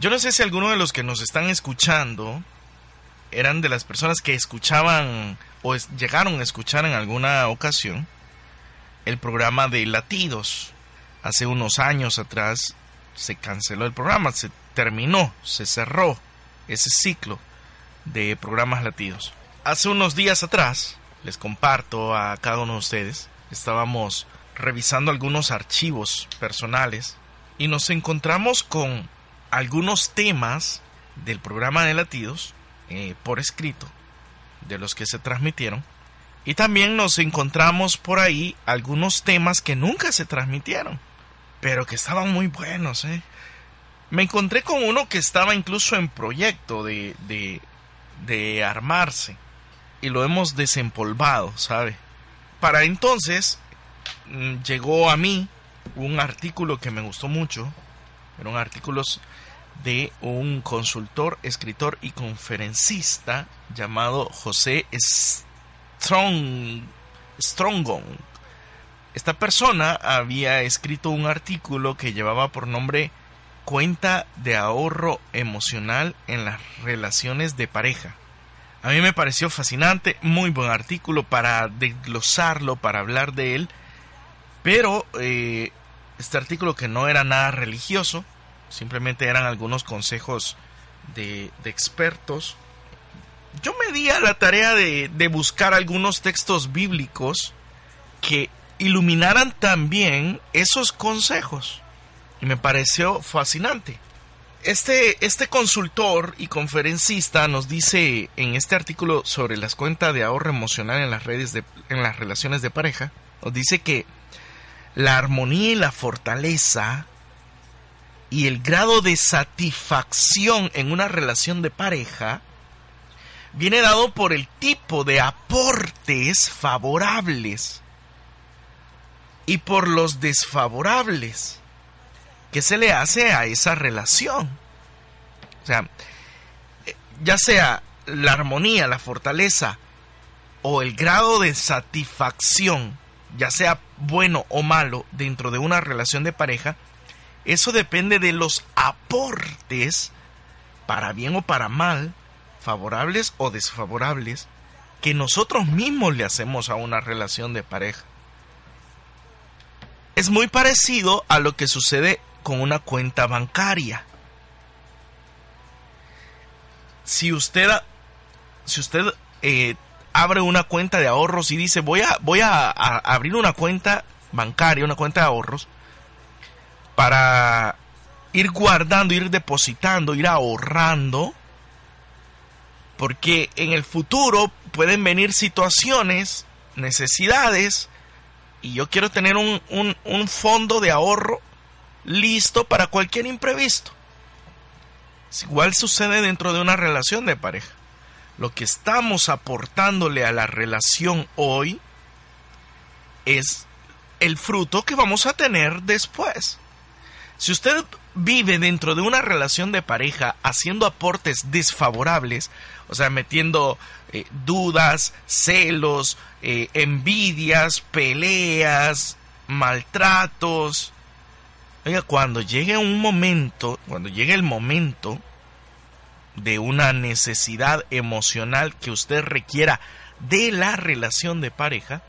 Yo no sé si alguno de los que nos están escuchando eran de las personas que escuchaban o llegaron a escuchar en alguna ocasión el programa de latidos. Hace unos años atrás se canceló el programa, se terminó, se cerró ese ciclo de programas latidos. Hace unos días atrás, les comparto a cada uno de ustedes, estábamos revisando algunos archivos personales y nos encontramos con algunos temas del programa de latidos eh, por escrito, de los que se transmitieron, y también nos encontramos por ahí algunos temas que nunca se transmitieron, pero que estaban muy buenos. ¿eh? Me encontré con uno que estaba incluso en proyecto de, de, de armarse, y lo hemos desempolvado, ¿sabe? Para entonces mm, llegó a mí un artículo que me gustó mucho, eran artículos de un consultor, escritor y conferencista llamado José Strong, Strongon. Esta persona había escrito un artículo que llevaba por nombre Cuenta de ahorro emocional en las relaciones de pareja. A mí me pareció fascinante, muy buen artículo para desglosarlo, para hablar de él, pero eh, este artículo que no era nada religioso, simplemente eran algunos consejos de, expertos. Yo me di a la tarea de, buscar algunos textos bíblicos que iluminaran también esos consejos. Y me pareció fascinante. Este, este consultor y conferencista nos dice en este artículo sobre las cuentas de ahorro emocional en las redes de, en las relaciones de pareja, nos dice que la armonía y la fortaleza y el grado de satisfacción en una relación de pareja viene dado por el tipo de aportes favorables y por los desfavorables que se le hace a esa relación. O sea, ya sea la armonía, la fortaleza o el grado de satisfacción, ya sea bueno o malo dentro de una relación de pareja, eso depende de los aportes, para bien o para mal, favorables o desfavorables, que nosotros mismos le hacemos a una relación de pareja. Es muy parecido a lo que sucede con una cuenta bancaria. Si usted, si usted eh, abre una cuenta de ahorros y dice voy a, voy a abrir una cuenta bancaria, una cuenta de ahorros, para ir guardando, ir depositando, ir ahorrando, porque en el futuro pueden venir situaciones, necesidades, y yo quiero tener un, un, fondo de ahorro listo para cualquier imprevisto. Igual sucede dentro de una relación de pareja. Lo que estamos aportándole a la relación hoy es el fruto que vamos a tener después. Si usted vive dentro de una relación de pareja haciendo aportes desfavorables, o sea, metiendo eh, dudas, celos, eh, envidias, peleas, maltratos, oiga, cuando llegue un momento, cuando llegue el momento de una necesidad emocional que usted requiera de la relación de pareja,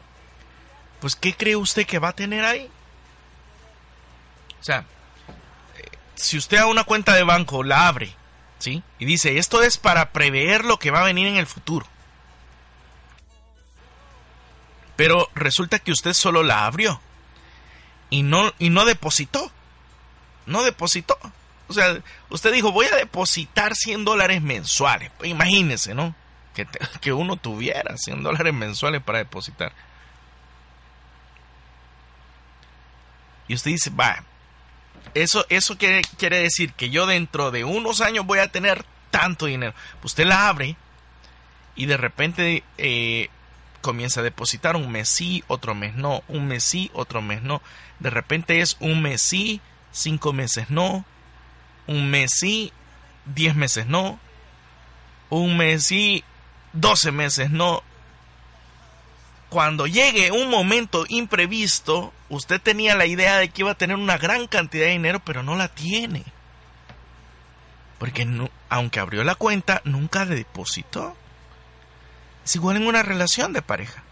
pues ¿qué cree usted que va a tener ahí? O sea, si usted a una cuenta de banco la abre, ¿sí? Y dice, esto es para prever lo que va a venir en el futuro. Pero resulta que usted solo la abrió y no, y no depositó. No depositó. O sea, usted dijo, voy a depositar 100 dólares mensuales. Imagínese, ¿no? Que, que uno tuviera 100 dólares mensuales para depositar. Y usted dice, va, Eso, eso quiere, quiere decir que yo dentro de unos años voy a tener tanto dinero. Pues usted la abre y de repente eh, comienza a depositar un mes sí, otro mes no, un mes sí, otro mes no. De repente es un mes sí, cinco meses no, un mes sí, diez meses no, un mes sí, doce meses no. Cuando llegue un momento imprevisto, usted tenía la idea de que iba a tener una gran cantidad de dinero, pero no la tiene. Porque aunque abrió la cuenta, nunca depositó. Es igual en una relación de pareja.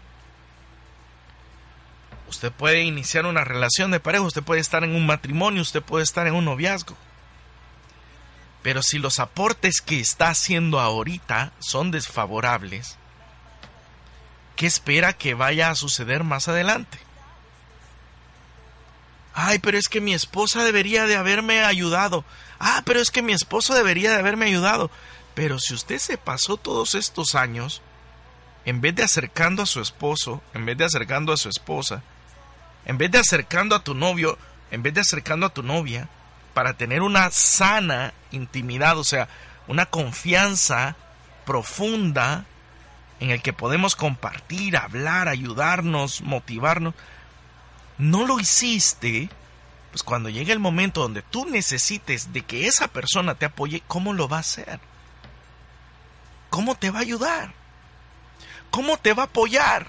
Usted puede iniciar una relación de pareja, usted puede estar en un matrimonio, usted puede estar en un noviazgo. Pero si los aportes que está haciendo ahorita son desfavorables, ¿qué espera que vaya a suceder más adelante? Ay, pero es que mi esposa debería de haberme ayudado. Ah, pero es que mi esposo debería de haberme ayudado. Pero si usted se pasó todos estos años, en vez de acercando a su esposo, en vez de acercando a su esposa, en vez de acercando a tu novio, en vez de acercando a tu novia, para tener una sana intimidad, o sea, una confianza profunda en el que podemos compartir, hablar, ayudarnos, motivarnos, no lo hiciste, pues cuando llegue el momento donde tú necesites de que esa persona te apoye, ¿cómo lo va a hacer? ¿Cómo te va a ayudar? ¿Cómo te va a apoyar?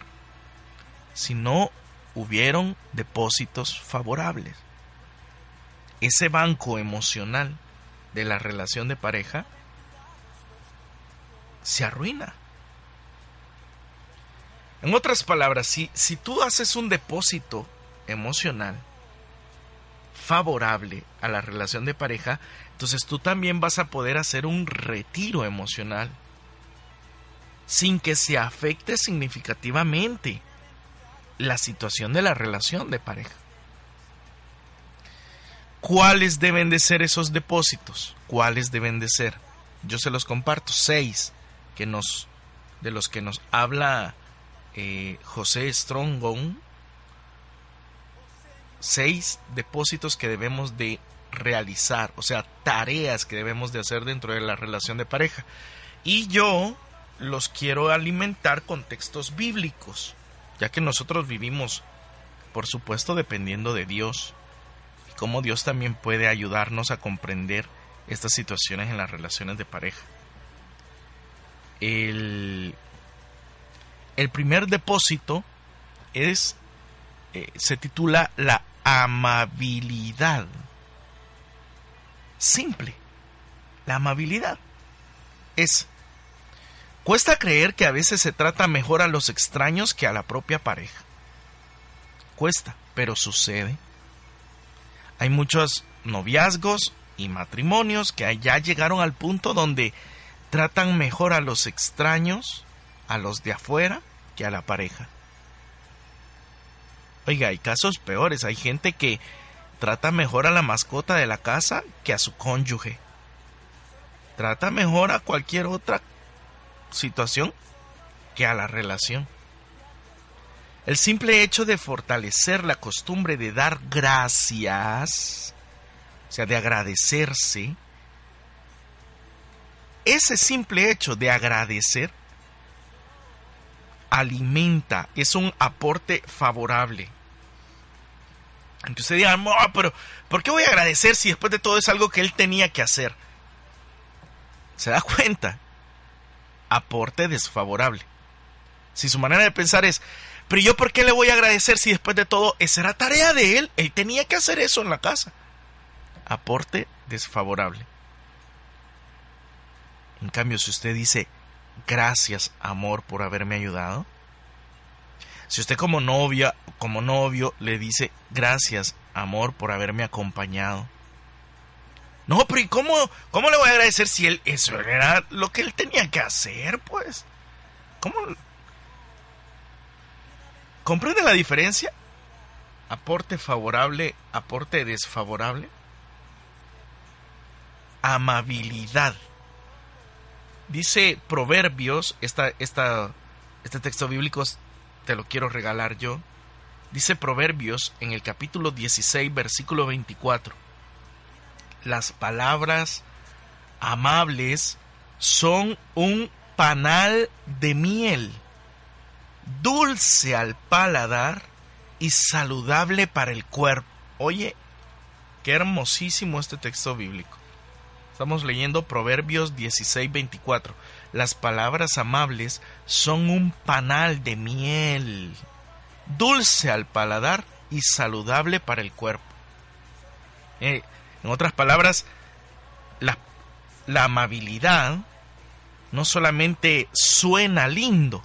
Si no hubieron depósitos favorables. Ese banco emocional de la relación de pareja se arruina. En otras palabras, si, si tú haces un depósito emocional favorable a la relación de pareja, entonces tú también vas a poder hacer un retiro emocional sin que se afecte significativamente la situación de la relación de pareja. ¿Cuáles deben de ser esos depósitos? ¿Cuáles deben de ser? Yo se los comparto, seis que nos, de los que nos habla eh, José Strongon, seis depósitos que debemos de realizar, o sea, tareas que debemos de hacer dentro de la relación de pareja. Y yo los quiero alimentar con textos bíblicos ya que nosotros vivimos, por supuesto, dependiendo de Dios, y cómo Dios también puede ayudarnos a comprender estas situaciones en las relaciones de pareja. El, el primer depósito es, eh, se titula la amabilidad. Simple. La amabilidad es Cuesta creer que a veces se trata mejor a los extraños que a la propia pareja. Cuesta, pero sucede. Hay muchos noviazgos y matrimonios que ya llegaron al punto donde tratan mejor a los extraños, a los de afuera, a la pareja. Oiga, hay casos peores. Hay gente que trata mejor a la mascota de la casa que a su cónyuge. Trata mejor a cualquier otra situación que a la relación. El simple hecho de fortalecer la costumbre de dar gracias, o sea, de agradecerse, ese simple hecho de agradecer alimenta, es un aporte favorable. Aunque usted diga, pero ¿por qué voy a agradecer si después de todo es algo que él tenía que hacer? ¿Se da cuenta? aporte desfavorable. Si su manera de pensar es, pero yo por qué le voy a agradecer si después de todo esa era tarea de él, él tenía que hacer eso en la casa. Aporte desfavorable. En cambio, si usted dice, gracias amor por haberme ayudado, si usted como novia, como novio le dice, gracias amor por haberme acompañado, no, pero ¿y cómo, cómo le voy a agradecer si él, eso era lo que él tenía que hacer, pues? ¿Cómo? ¿Comprende la diferencia? Aporte favorable, aporte desfavorable. Amabilidad. Dice Proverbios, esta, esta, este texto bíblico te lo quiero regalar yo. Dice Proverbios en el capítulo 16, versículo 24 las palabras amables son un panal de miel, dulce al paladar y saludable para el cuerpo. Oye, qué hermosísimo este texto bíblico. Estamos leyendo Proverbios 16:24. Las palabras amables son un panal de miel, dulce al paladar y saludable para el cuerpo. Eh, en otras palabras, la, amabilidad no solamente suena lindo,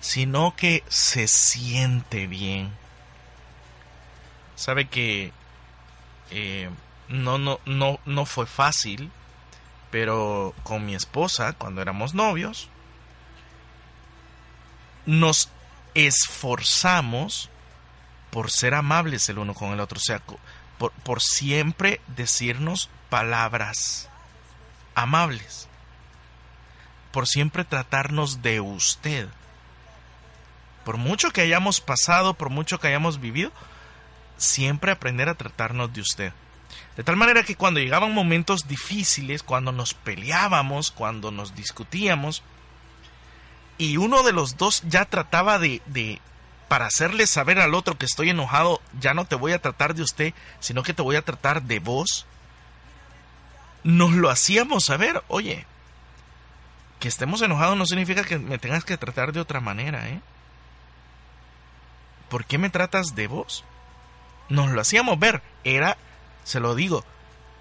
sino que se siente bien. Sabe que eh, no, no, no, no fue fácil, pero con mi esposa, cuando éramos novios, nos esforzamos por ser amables el uno con el otro, o sea, por, por siempre decirnos palabras amables, por siempre tratarnos de usted. Por mucho que hayamos pasado, por mucho que hayamos vivido, siempre aprender a tratarnos de usted. De tal manera que cuando llegaban momentos difíciles, cuando nos peleábamos, cuando nos discutíamos, y uno de los dos ya trataba de, de, para hacerle saber al otro que estoy enojado, ya no te voy a tratar de usted, sino que te voy a tratar de vos, nos lo hacíamos saber, oye, que estemos enojados no significa que me tengas que tratar de otra manera, ¿eh? ¿Por qué me tratas de vos? Nos lo hacíamos ver, era se lo digo,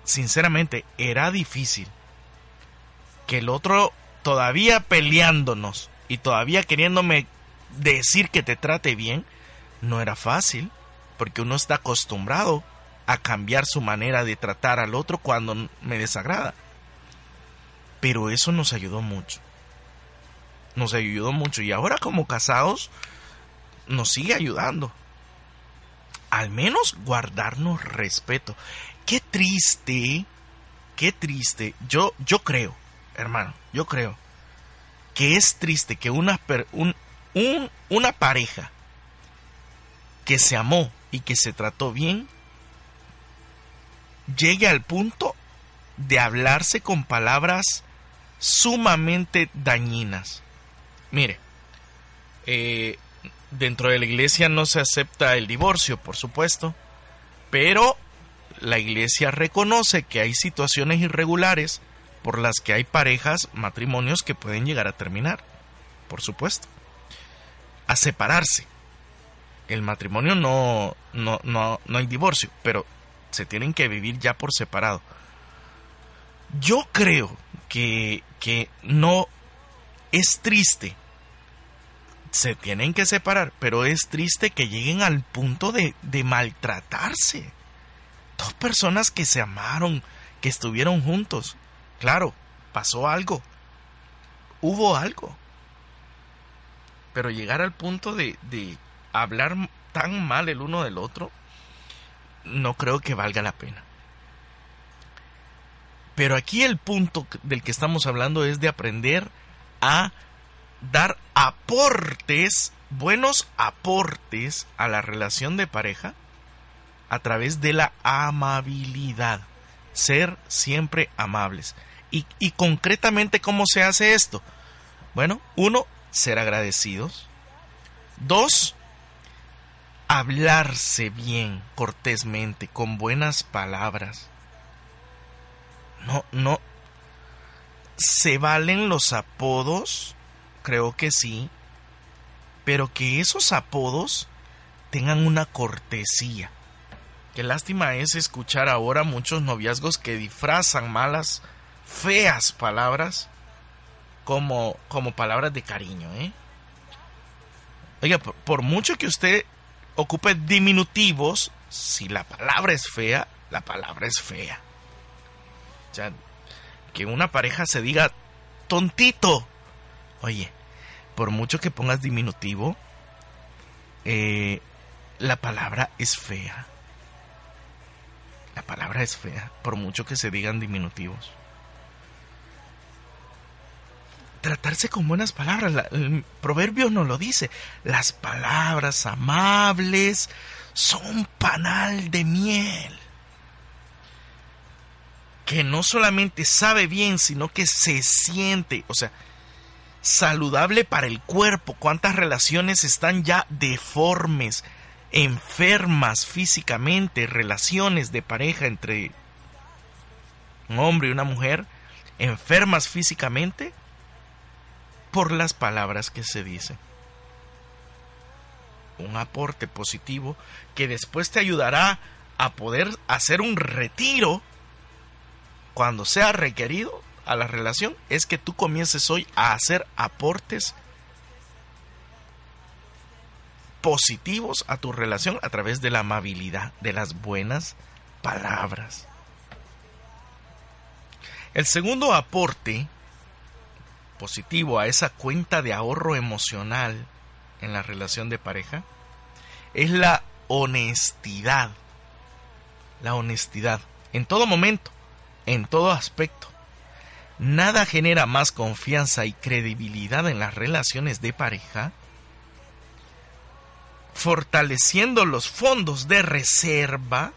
sinceramente, era difícil que el otro todavía peleándonos y todavía queriéndome decir que te trate bien, no era fácil, porque uno está acostumbrado a cambiar su manera de tratar al otro cuando me desagrada. Pero eso nos ayudó mucho. Nos ayudó mucho y ahora como casados nos sigue ayudando al menos guardarnos respeto. Qué triste, qué triste. Yo, yo creo, hermano, yo creo que es triste que una, un, una pareja que se amó y que se trató bien llegue al punto de hablarse con palabras sumamente dañinas. Mire, eh, Dentro de la iglesia no se acepta el divorcio, por supuesto, pero la iglesia reconoce que hay situaciones irregulares por las que hay parejas, matrimonios que pueden llegar a terminar, por supuesto, a separarse. El matrimonio no, no, no, no hay divorcio, pero se tienen que vivir ya por separado. Yo creo que, que no es triste se tienen que separar, pero es triste que lleguen al punto de, de maltratarse. Dos personas que se amaron, que estuvieron juntos. Claro, pasó algo. Hubo algo. Pero llegar al punto de, de hablar tan mal el uno del otro, no creo que valga la pena. Pero aquí el punto del que estamos hablando es de aprender a dar aportes, buenos aportes a la relación de pareja a través de la amabilidad. Ser siempre amables. Y, y concretamente, ¿cómo se hace esto? Bueno, uno, ser agradecidos. Dos, hablarse bien, cortésmente, con buenas palabras. No, no. Se valen los apodos creo que sí, pero que esos apodos tengan una cortesía. Qué lástima es escuchar ahora muchos noviazgos que disfrazan malas, feas palabras como, como palabras de cariño, ¿eh? Oiga, por, mucho que usted ocupe diminutivos, si la palabra es fea, la palabra es fea. O que una pareja se diga tontito. Oye, por mucho que pongas diminutivo, eh, la palabra es fea. La palabra es fea, por mucho que se digan diminutivos. Tratarse con buenas palabras, el proverbio nos lo dice. Las palabras amables son panal de miel. que no solamente sabe bien, sino que se siente, o sea, saludable para el cuerpo. ¿Cuántas relaciones están ya deformes, enfermas físicamente? Relaciones de pareja entre un hombre y una mujer, enfermas físicamente por las palabras que se dicen. Un aporte positivo que después te ayudará a poder hacer un retiro cuando sea requerido a la relación es que tú comiences hoy a hacer aportes positivos a tu relación a través de la amabilidad, de las buenas palabras. El segundo aporte positivo a esa cuenta de ahorro emocional en la relación de pareja es la honestidad. La honestidad en todo momento en todo aspecto. Nada genera más confianza y credibilidad en las relaciones de pareja, fortaleciendo los fondos de reserva,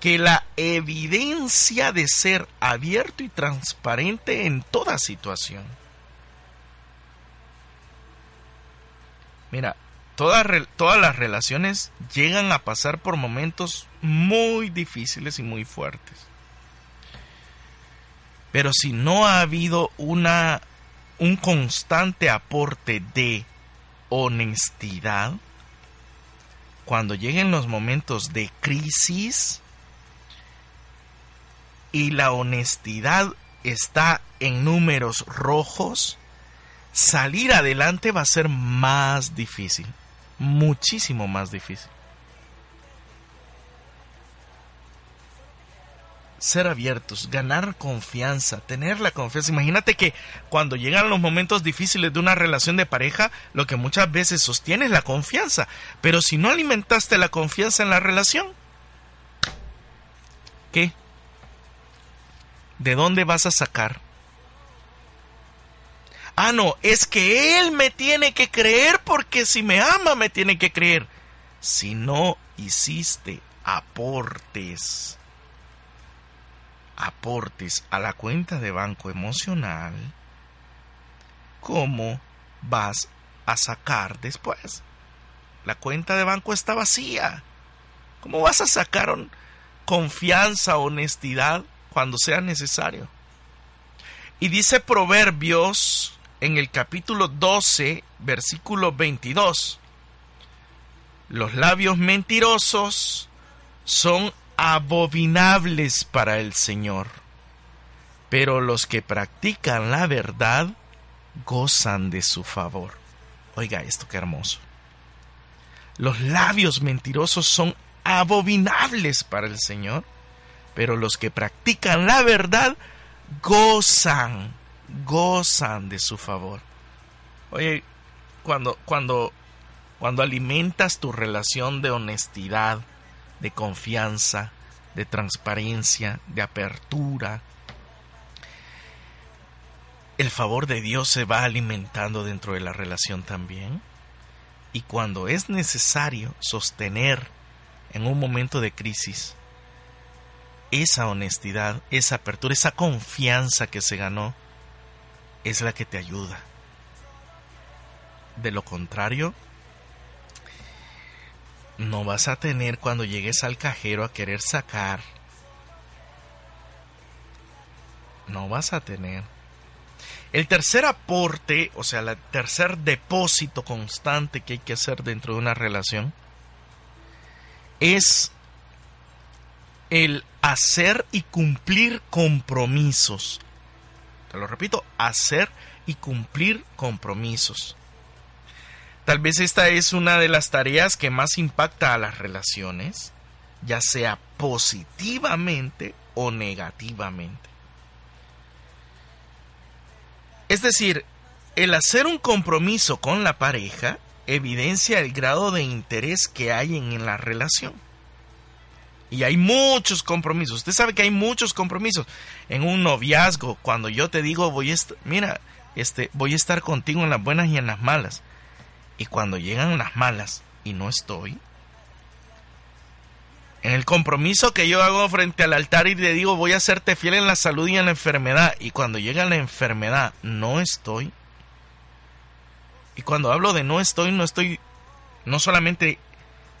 que la evidencia de ser abierto y transparente en toda situación. Mira, todas, todas las relaciones llegan a pasar por momentos muy difíciles y muy fuertes. Pero si no ha habido una, un constante aporte de honestidad, cuando lleguen los momentos de crisis y la honestidad está en números rojos, salir adelante va a ser más difícil, muchísimo más difícil. Ser abiertos, ganar confianza, tener la confianza. Imagínate que cuando llegan los momentos difíciles de una relación de pareja, lo que muchas veces sostiene es la confianza. Pero si no alimentaste la confianza en la relación, ¿qué? ¿De dónde vas a sacar? Ah, no, es que él me tiene que creer porque si me ama me tiene que creer. Si no hiciste aportes aportes a la cuenta de banco emocional, ¿cómo vas a sacar después? La cuenta de banco está vacía. ¿Cómo vas a sacar confianza, honestidad cuando sea necesario? Y dice Proverbios en el capítulo 12, versículo 22. Los labios mentirosos son abominables para el Señor. Pero los que practican la verdad gozan de su favor. Oiga esto, qué hermoso. Los labios mentirosos son abominables para el Señor, pero los que practican la verdad gozan, gozan de su favor. Oye, cuando, cuando, cuando alimentas tu relación de honestidad, de confianza, de transparencia, de apertura. El favor de Dios se va alimentando dentro de la relación también. Y cuando es necesario sostener en un momento de crisis esa honestidad, esa apertura, esa confianza que se ganó, es la que te ayuda. De lo contrario, no vas a tener cuando llegues al cajero a querer sacar. No vas a tener. El tercer aporte, o sea, el tercer depósito constante que hay que hacer dentro de una relación, es el hacer y cumplir compromisos. Te lo repito, hacer y cumplir compromisos. Tal vez esta es una de las tareas que más impacta a las relaciones, ya sea positivamente o negativamente. Es decir, el hacer un compromiso con la pareja evidencia el grado de interés que hay en, la relación. Y hay muchos compromisos. Usted sabe que hay muchos compromisos en un noviazgo. Cuando yo te digo, voy a mira, este, voy a estar contigo en las buenas y en las malas. Y cuando llegan las malas y no estoy, En el compromiso que yo hago frente al altar y le digo voy a serte fiel en la salud y en la enfermedad. Y cuando llega la enfermedad no estoy. Y cuando hablo de no estoy, no estoy, no solamente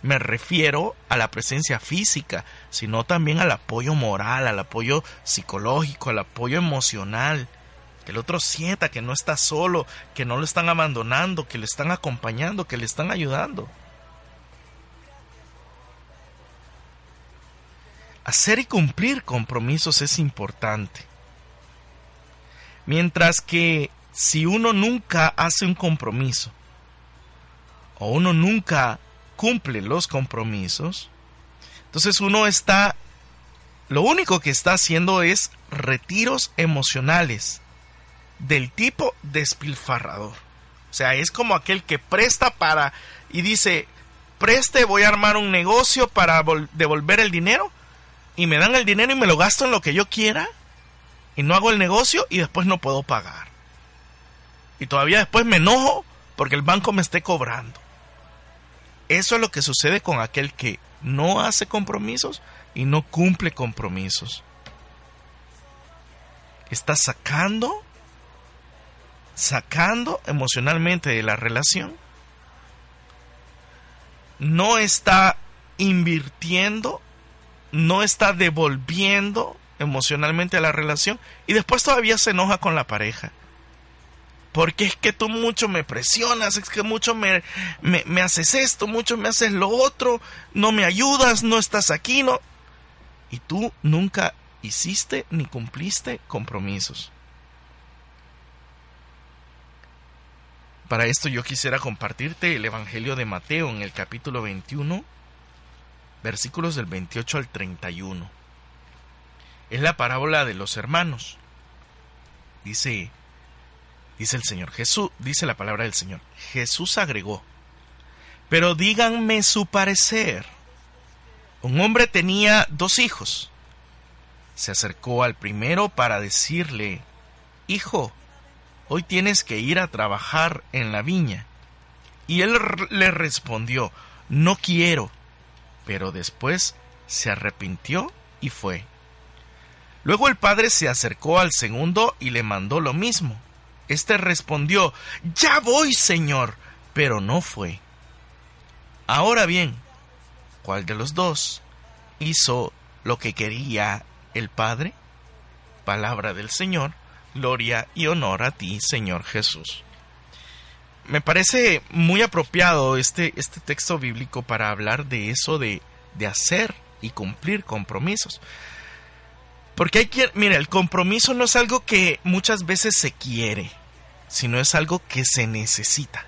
me refiero a la presencia física, sino también al apoyo moral, al apoyo psicológico, al apoyo emocional. Que el otro sienta que no está solo, que no lo están abandonando, que le están acompañando, que le están ayudando. Hacer y cumplir compromisos es importante. Mientras que si uno nunca hace un compromiso, o uno nunca cumple los compromisos, entonces uno está, lo único que está haciendo es retiros emocionales del tipo despilfarrador. O sea, es como aquel que presta para y dice, preste, voy a armar un negocio para devolver el dinero y me dan el dinero y me lo gasto en lo que yo quiera y no hago el negocio y después no puedo pagar. Y todavía después me enojo porque el banco me esté cobrando. Eso es lo que sucede con aquel que no hace compromisos y no cumple compromisos. Está sacando, sacando emocionalmente de la relación. No está invirtiendo, no está devolviendo emocionalmente a la relación y después todavía se enoja con la pareja porque es que tú mucho me presionas, es que mucho me, me, haces esto, mucho me haces lo otro, no me ayudas, no estás aquí, no. Y tú nunca hiciste ni cumpliste compromisos. Para esto yo quisiera compartirte el Evangelio de Mateo en el capítulo 21, versículos del 28 al 31. Es la parábola de los hermanos. Dice dice el Señor. Jesús, dice la palabra del Señor. Jesús agregó, pero díganme su parecer. Un hombre tenía dos hijos. Se acercó al primero para decirle, Hijo, hoy tienes que ir a trabajar en la viña. Y él le respondió, No quiero. Pero después se arrepintió y fue. Luego el padre se acercó al segundo y le mandó lo mismo. Este respondió, Ya voy, Señor, pero no fue. Ahora bien, ¿cuál de los dos hizo lo que quería el Padre? Palabra del Señor, gloria y honor a ti, Señor Jesús. Me parece muy apropiado este, este texto bíblico para hablar de eso de, de hacer y cumplir compromisos. Porque hay que, mira, el compromiso no es algo que muchas veces se quiere sino es algo que se necesita.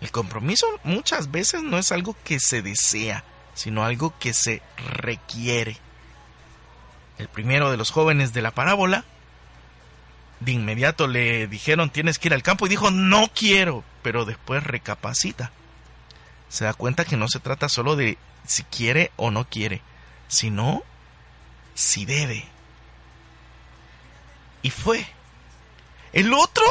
El compromiso muchas veces no es algo que se desea, sino algo que se requiere. El primero de los jóvenes de la parábola, de inmediato le dijeron tienes que ir al campo y dijo no quiero, pero después recapacita. Se da cuenta que no se trata solo de si quiere o no quiere, sino si debe. Y fue. El otro,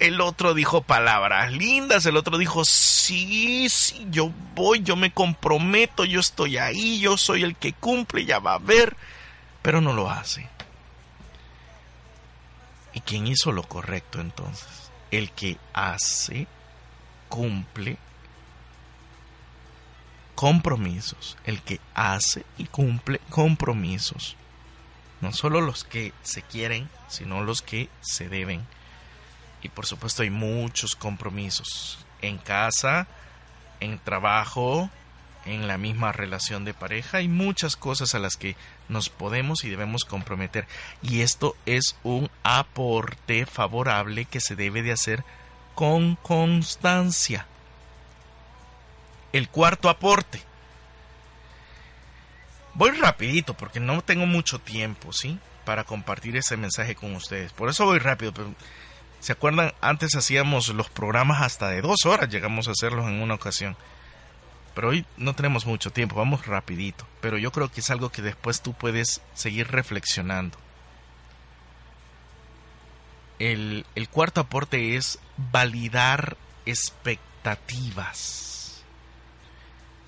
el otro dijo palabras lindas, el otro dijo, sí, sí, yo voy, yo me comprometo, yo estoy ahí, yo soy el que cumple, ya va a ver, pero no lo hace. ¿Y quién hizo lo correcto entonces? El que hace, cumple compromisos, el que hace y cumple compromisos. No solo los que se quieren, sino los que se deben. Y por supuesto hay muchos compromisos en casa, en trabajo, en la misma relación de pareja. Hay muchas cosas a las que nos podemos y debemos comprometer. Y esto es un aporte favorable que se debe de hacer con constancia. El cuarto aporte Voy rapidito porque no tengo mucho tiempo, ¿sí? Para compartir ese mensaje con ustedes. Por eso voy rápido. Pero, ¿Se acuerdan? Antes hacíamos los programas hasta de dos horas. Llegamos a hacerlos en una ocasión. Pero hoy no tenemos mucho tiempo. Vamos rapidito. Pero yo creo que es algo que después tú puedes seguir reflexionando. El, el cuarto aporte es validar expectativas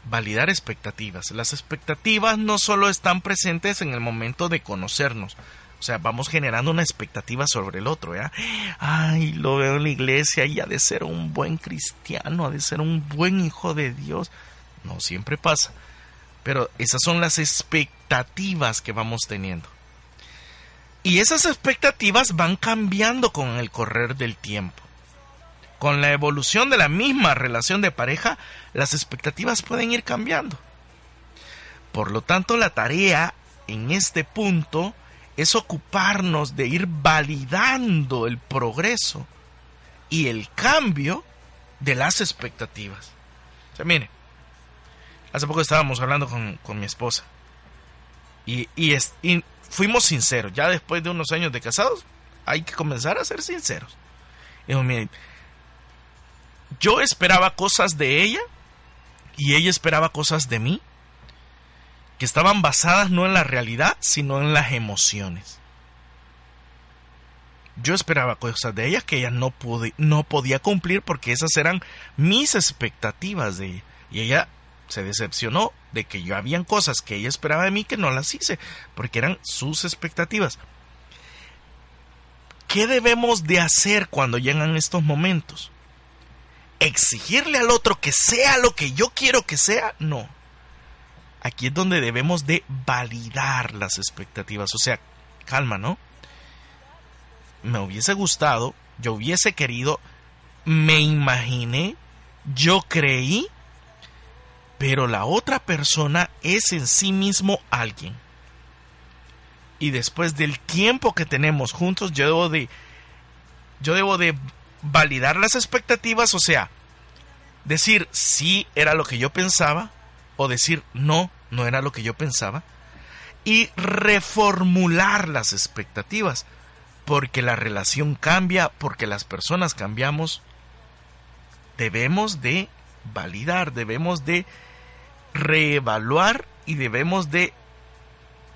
validar expectativas. Las expectativas no solo están presentes en el momento de conocernos, o sea, vamos generando una expectativa sobre el otro, ¿ya? Ay, lo veo en la iglesia y ha de ser un buen cristiano, ha de ser un buen hijo de Dios. No siempre pasa. Pero esas son las expectativas que vamos teniendo. Y esas expectativas van cambiando con el correr del tiempo. Con la evolución de la misma relación de pareja, las expectativas pueden ir cambiando. Por lo tanto, la tarea en este punto es ocuparnos de ir validando el progreso y el cambio de las expectativas. O sea, mire, hace poco estábamos hablando con, mi esposa y, y, fuimos sinceros. Ya después de unos años de casados, hay que comenzar a ser sinceros. Y mire, yo esperaba cosas de ella y ella esperaba cosas de mí que estaban basadas no en la realidad, sino en las emociones. Yo esperaba cosas de ella que ella no, pude, no podía cumplir porque esas eran mis expectativas de ella. Y ella se decepcionó de que yo habían cosas que ella esperaba de mí que no las hice, porque eran sus expectativas. ¿Qué debemos de hacer cuando llegan estos momentos? ¿Exigirle al otro que sea lo que yo quiero que sea? No aquí es donde debemos de validar las expectativas. O sea, calma, ¿no? Me hubiese gustado, yo hubiese querido, me imaginé, yo creí, pero la otra persona es en sí mismo alguien. Y después del tiempo que tenemos juntos, yo debo de yo debo de validar las expectativas, o sea, decir sí era lo que yo pensaba, o decir no, no era lo que yo pensaba, y reformular las expectativas, porque la relación cambia, porque las personas cambiamos, debemos de validar, debemos de reevaluar y debemos de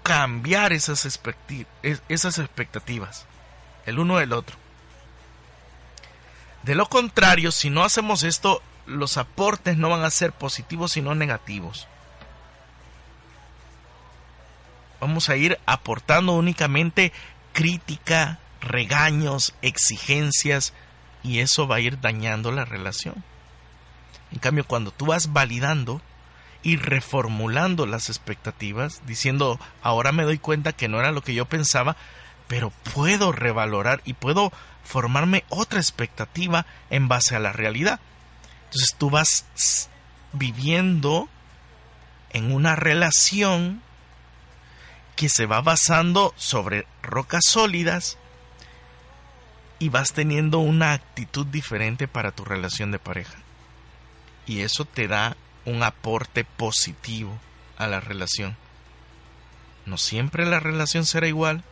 cambiar esas, esas expectativas, el uno del otro. De lo contrario, si no hacemos esto, los aportes no van a ser positivos sino negativos. Vamos a ir aportando únicamente crítica, regaños, exigencias y eso va a ir dañando la relación. En cambio, cuando tú vas validando y reformulando las expectativas, diciendo, ahora me doy cuenta que no era lo que yo pensaba, pero puedo revalorar y puedo formarme otra expectativa en base a la realidad. Entonces tú vas viviendo en una relación que se va basando sobre rocas sólidas y vas teniendo una actitud diferente para tu relación de pareja. Y eso te da un aporte positivo a la relación. No siempre la relación será igual.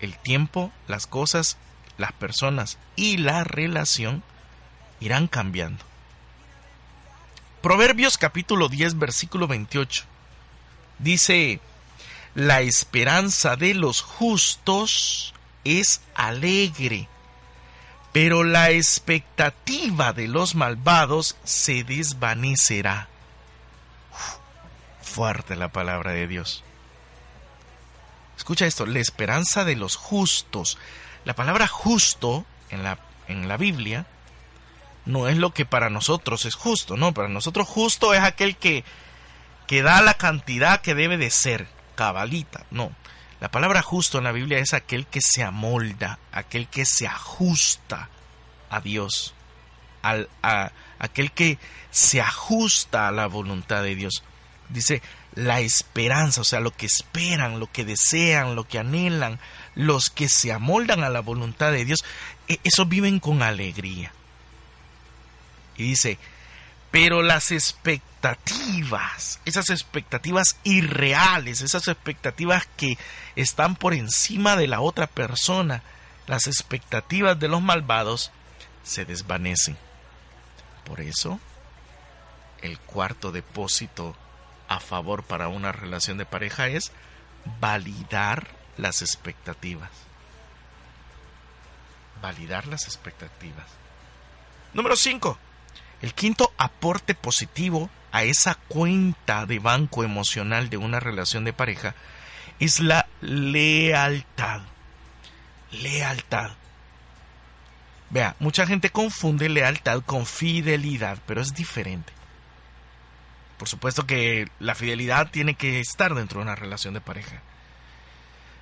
El tiempo, las cosas, las personas y la relación irán cambiando. Proverbios capítulo 10 versículo 28 dice, la esperanza de los justos es alegre, pero la expectativa de los malvados se desvanecerá. fuerte la palabra de Dios. Escucha esto, la esperanza de los justos. La palabra justo en la, en la Biblia no es lo que para nosotros es justo, no, para nosotros justo es aquel que, que da la cantidad que debe de ser, cabalita, no. La palabra justo en la Biblia es aquel que se amolda, aquel que se ajusta a Dios, al, a, aquel que se ajusta a la voluntad de Dios. Dice la esperanza, o sea, lo que esperan, lo que desean, lo que anhelan, los que se amoldan a la voluntad de Dios, e, esos viven con alegría. Y dice, pero las expectativas, esas expectativas irreales, esas expectativas que están por encima de la otra persona, las expectativas de los malvados, se desvanecen. Por eso, el cuarto depósito a favor para una relación de pareja es validar las expectativas. Validar las expectativas. Número 5 El quinto aporte positivo a esa cuenta de banco emocional de una relación de pareja es la lealtad. Lealtad. Vea, mucha gente confunde lealtad con fidelidad, pero es diferente. Por supuesto que la fidelidad tiene que estar dentro de una relación de pareja.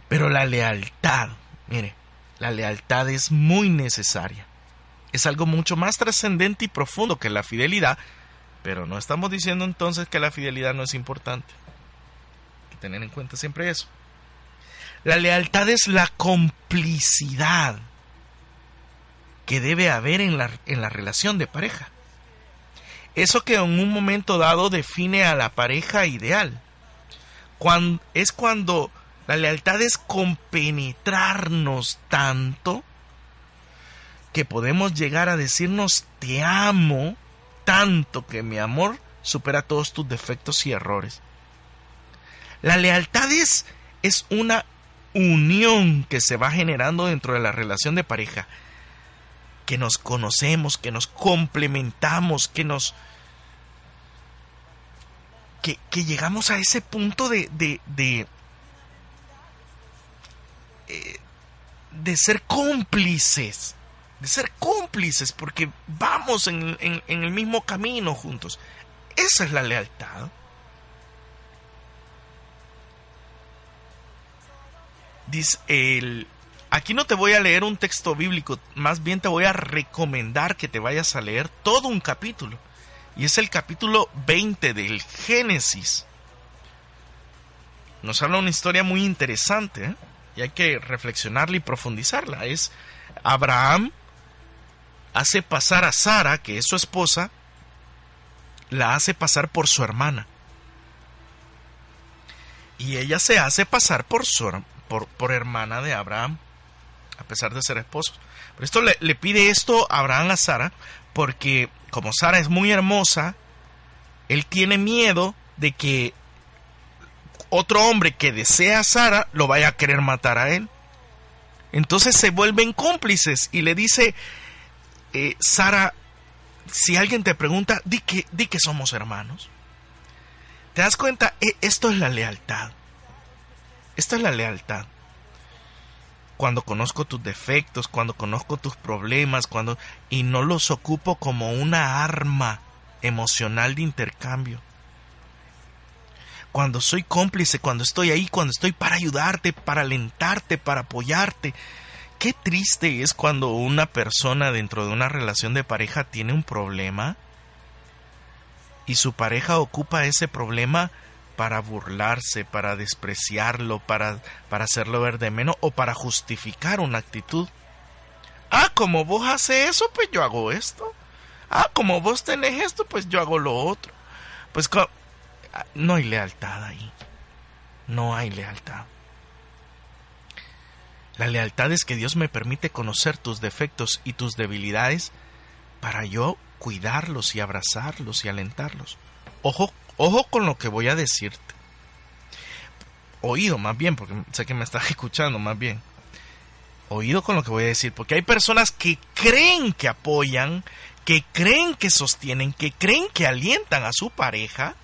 Pero la lealtad, mire, la lealtad es muy necesaria. Es algo mucho más trascendente y profundo que la fidelidad, pero no estamos diciendo entonces que la fidelidad no es importante. Hay que tener en cuenta siempre eso. La lealtad es la complicidad que debe haber en la, en la relación de pareja. Eso que en un momento dado define a la pareja ideal. Cuando, es cuando la lealtad es compenetrarnos tanto que podemos llegar a decirnos te amo tanto que mi amor supera todos tus defectos y errores. La lealtad es, es una unión que se va generando dentro de la relación de pareja que nos conocemos, que nos complementamos, que nos... que, llegamos a ese punto de... de, de, eh, de ser cómplices, de ser cómplices, porque vamos en, en, el mismo camino juntos. Esa es la lealtad. Dice el, Aquí no te voy a leer un texto bíblico, más bien te voy a recomendar que te vayas a leer todo un capítulo. Y es el capítulo 20 del Génesis. Nos habla una historia muy interesante ¿eh? y hay que reflexionarla y profundizarla. Es Abraham hace pasar a Sara, que es su esposa, la hace pasar por su hermana. Y ella se hace pasar por, su, por, por hermana de Abraham a pesar de ser esposos. Pero esto le, le pide esto a Abraham a Sara, porque como Sara es muy hermosa, él tiene miedo de que otro hombre que desea a Sara lo vaya a querer matar a él. Entonces se vuelven cómplices y le dice, eh, Sara, si alguien te pregunta, di que, somos hermanos. ¿Te das cuenta? E, esto es la lealtad. Esta es la lealtad cuando conozco tus defectos, cuando conozco tus problemas, cuando y no los ocupo como una arma emocional de intercambio. Cuando soy cómplice, cuando estoy ahí, cuando estoy para ayudarte, para alentarte, para apoyarte. Qué triste es cuando una persona dentro de una relación de pareja tiene un problema y su pareja ocupa ese problema para burlarse, para despreciarlo, para, para hacerlo ver de menos o para justificar una actitud. Ah, como vos haces eso, pues yo hago esto. Ah, como vos tenés esto, pues yo hago lo otro. Pues ah, no hay lealtad ahí. No hay lealtad. La lealtad es que Dios me permite conocer tus defectos y tus debilidades para yo cuidarlos y abrazarlos y alentarlos. Ojo Ojo con lo que voy a decirte. Oído más bien, porque sé que me estás escuchando más bien. Oído con lo que voy a decir, porque hay personas que creen que apoyan, que creen que sostienen, que creen que alientan a su pareja,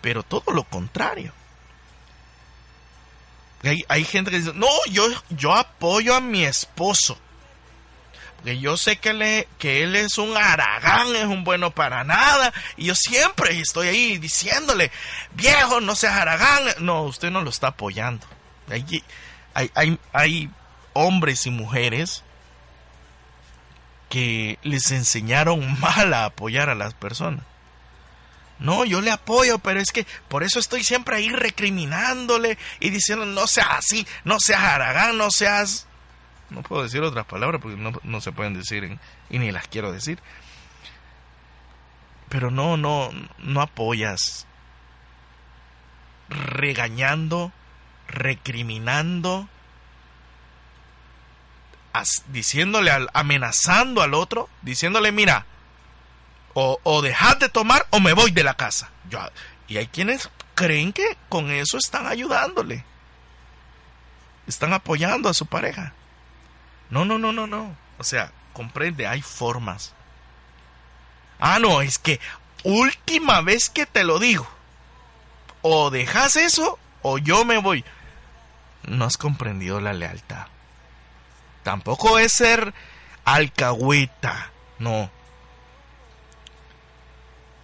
pero todo lo contrario. Hay, hay gente que dice, no, yo, yo apoyo a mi esposo que yo sé que él, que él es un aragán, es un bueno para nada, y yo siempre estoy ahí diciéndole, viejo, no seas aragán. No, usted no lo está apoyando. Hay, hay, hay, hay hombres y mujeres que les enseñaron mal a apoyar a las personas. No, yo le apoyo, pero es que por eso estoy siempre ahí recriminándole y diciendo, no seas así, no seas aragán, no seas no puedo decir otras palabras porque no, se pueden decir y ni las quiero decir. Pero no, no, no apoyas regañando, recriminando, diciéndole, al, amenazando al otro, diciéndole, mira, o, o dejad de tomar o me voy de la casa. Yo, y hay quienes creen que con eso están ayudándole, están apoyando a su pareja. No, no, no, no, no. O sea, comprende, hay formas. Ah, no, es que última vez que te lo digo. O dejas eso o yo me voy. No has comprendido la lealtad. Tampoco es ser alcahueta, no.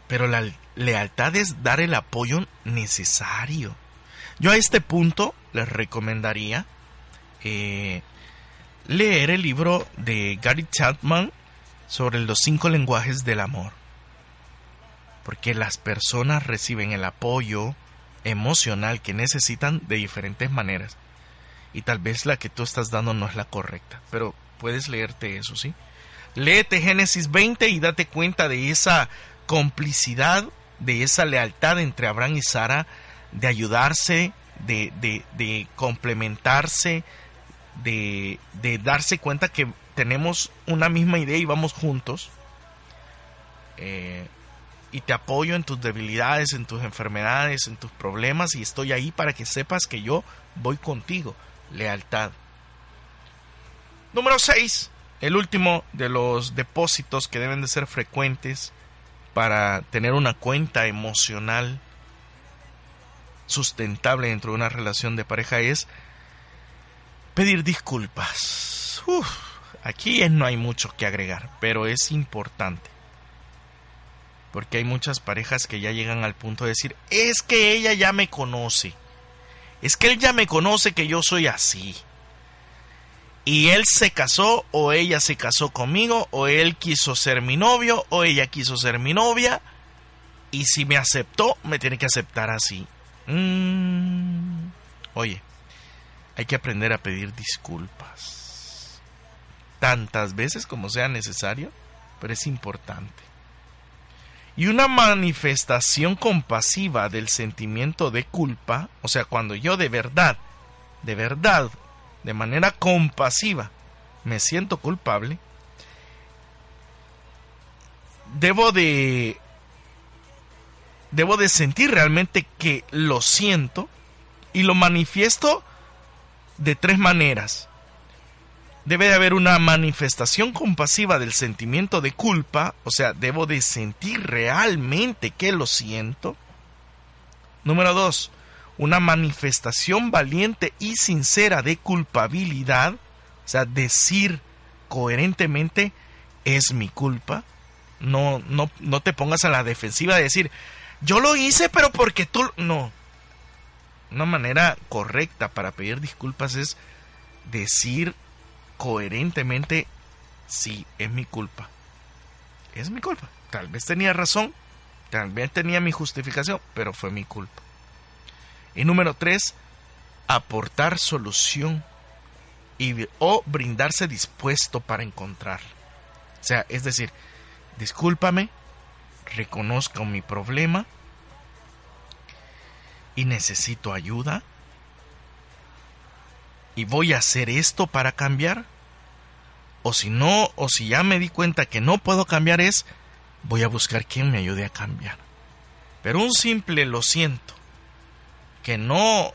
Pero la lealtad es dar el apoyo necesario. Yo a este punto les recomendaría eh, leer el libro de Gary Chapman sobre los cinco lenguajes del amor. Porque las personas reciben el apoyo emocional que necesitan de diferentes maneras. Y tal vez la que tú estás dando no es la correcta. Pero puedes leerte eso, ¿sí? Léete Génesis 20 y date cuenta de esa complicidad, de esa lealtad entre Abraham y Sara, de ayudarse, de, de, complementarse, de, de, darse cuenta que tenemos una misma idea y vamos juntos. Eh, y te apoyo en tus debilidades, en tus enfermedades, en tus problemas y estoy ahí para que sepas que yo voy contigo. Lealtad. Número 6. El último de los depósitos que deben de ser frecuentes para tener una cuenta emocional sustentable dentro de una relación de pareja es pedir disculpas. aquí no hay mucho que agregar, pero es importante. Porque hay muchas parejas que ya llegan al punto de decir, es que ella ya me conoce. Es que él ya me conoce que yo soy así. Y él se casó o ella se casó conmigo o él quiso ser mi novio o ella quiso ser mi novia. Y si me aceptó, me tiene que aceptar así. Mm. Oye, hay que aprender a pedir disculpas. Tantas veces como sea necesario, pero es importante. Y una manifestación compasiva del sentimiento de culpa, o sea, cuando yo de verdad, de verdad, de manera compasiva, me siento culpable, debo de debo de sentir realmente que lo siento y lo manifiesto de tres maneras debe de haber una manifestación compasiva del sentimiento de culpa, o sea, debo de sentir realmente que lo siento. Número dos, una manifestación valiente y sincera de culpabilidad, o sea, decir coherentemente es mi culpa. No, no, no te pongas a la defensiva de decir, yo lo hice, pero porque tú. No. Una manera correcta para pedir disculpas es decir coherentemente, sí, es mi culpa. Es mi culpa. Tal vez tenía razón, tal vez tenía mi justificación, pero fue mi culpa. Y número tres, aportar solución y, o brindarse dispuesto para encontrar. O sea, es decir, discúlpame, reconozco mi problema y necesito ayuda y voy a hacer esto para cambiar. O si no, o si ya me di cuenta que no puedo cambiar es, voy a buscar quien me ayude a cambiar. Pero un simple lo siento, que no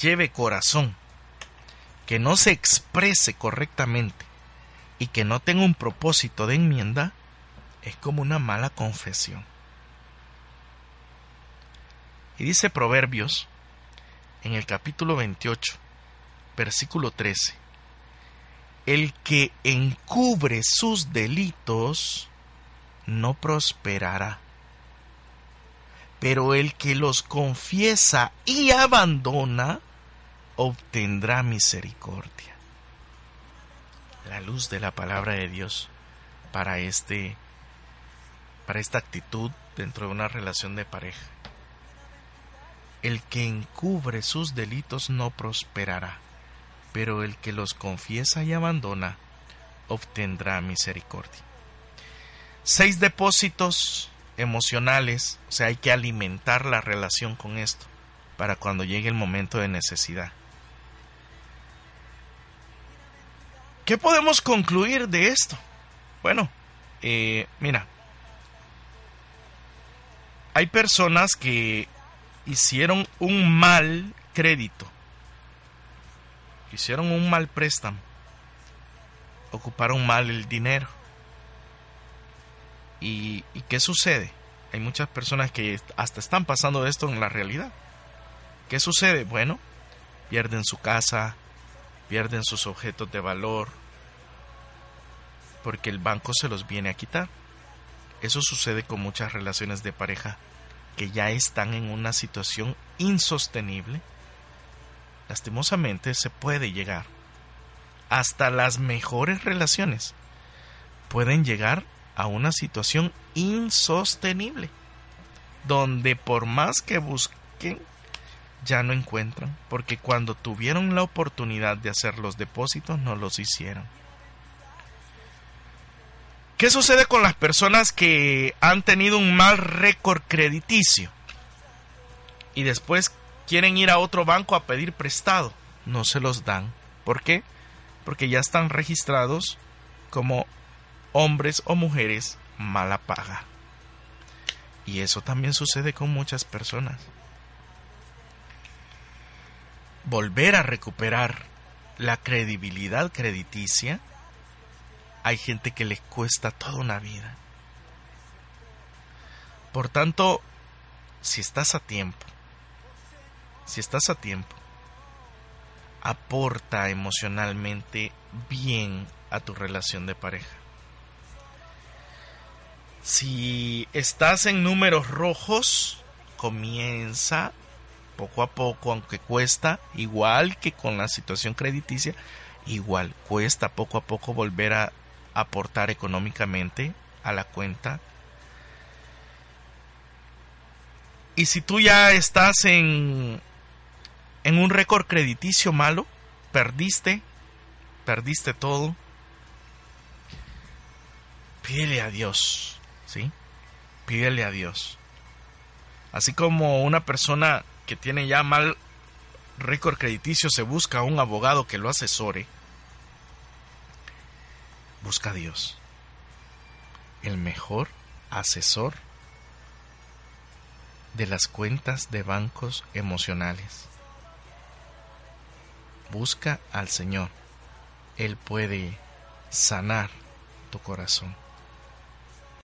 lleve corazón, que no se exprese correctamente y que no tenga un propósito de enmienda, es como una mala confesión. Y dice Proverbios en el capítulo 28, versículo 13. El que encubre sus delitos no prosperará, pero el que los confiesa y abandona obtendrá misericordia. La luz de la palabra de Dios para este para esta actitud dentro de una relación de pareja. El que encubre sus delitos no prosperará, pero el que los confiesa y abandona obtendrá misericordia. Seis depósitos emocionales, o sea, hay que alimentar la relación con esto para cuando llegue el momento de necesidad. ¿Qué podemos concluir de esto? Bueno, eh, mira, hay personas que hicieron un mal crédito hicieron un mal préstamo, ocuparon mal el dinero ¿Y, ¿Y qué sucede? Hay muchas personas que hasta están pasando esto en la realidad. ¿Qué sucede? Bueno, pierden su casa, pierden sus objetos de valor, porque el banco se los viene a quitar. Eso sucede con muchas relaciones de pareja que ya están en una situación insostenible. Lastimosamente se puede llegar. Hasta las mejores relaciones pueden llegar a una situación insostenible, donde por más que busquen, ya no encuentran, porque cuando tuvieron la oportunidad de hacer los depósitos no los hicieron. ¿Qué sucede con las personas que han tenido un mal récord crediticio y después quieren ir a otro banco a pedir prestado? No se los dan. ¿Por qué? Porque ya están registrados como hombres o mujeres mala paga. Y eso también sucede con muchas personas. Volver a recuperar la credibilidad crediticia, hay gente que les cuesta toda una vida. Por tanto, si estás a tiempo, si estás a tiempo, aporta emocionalmente bien a tu relación de pareja. Si estás en números rojos, comienza poco a poco, aunque cuesta, igual que con la situación crediticia, igual cuesta poco a poco volver a aportar económicamente a la cuenta. Y si tú ya estás en, en un récord crediticio malo, perdiste, perdiste todo, pídele a Dios ¿sí? Pídele a Dios. Así como una persona que tiene ya mal récord crediticio se busca a un abogado que lo asesore, busca a Dios. El mejor asesor de las cuentas de bancos emocionales. Busca al Señor. Él puede sanar tu corazón.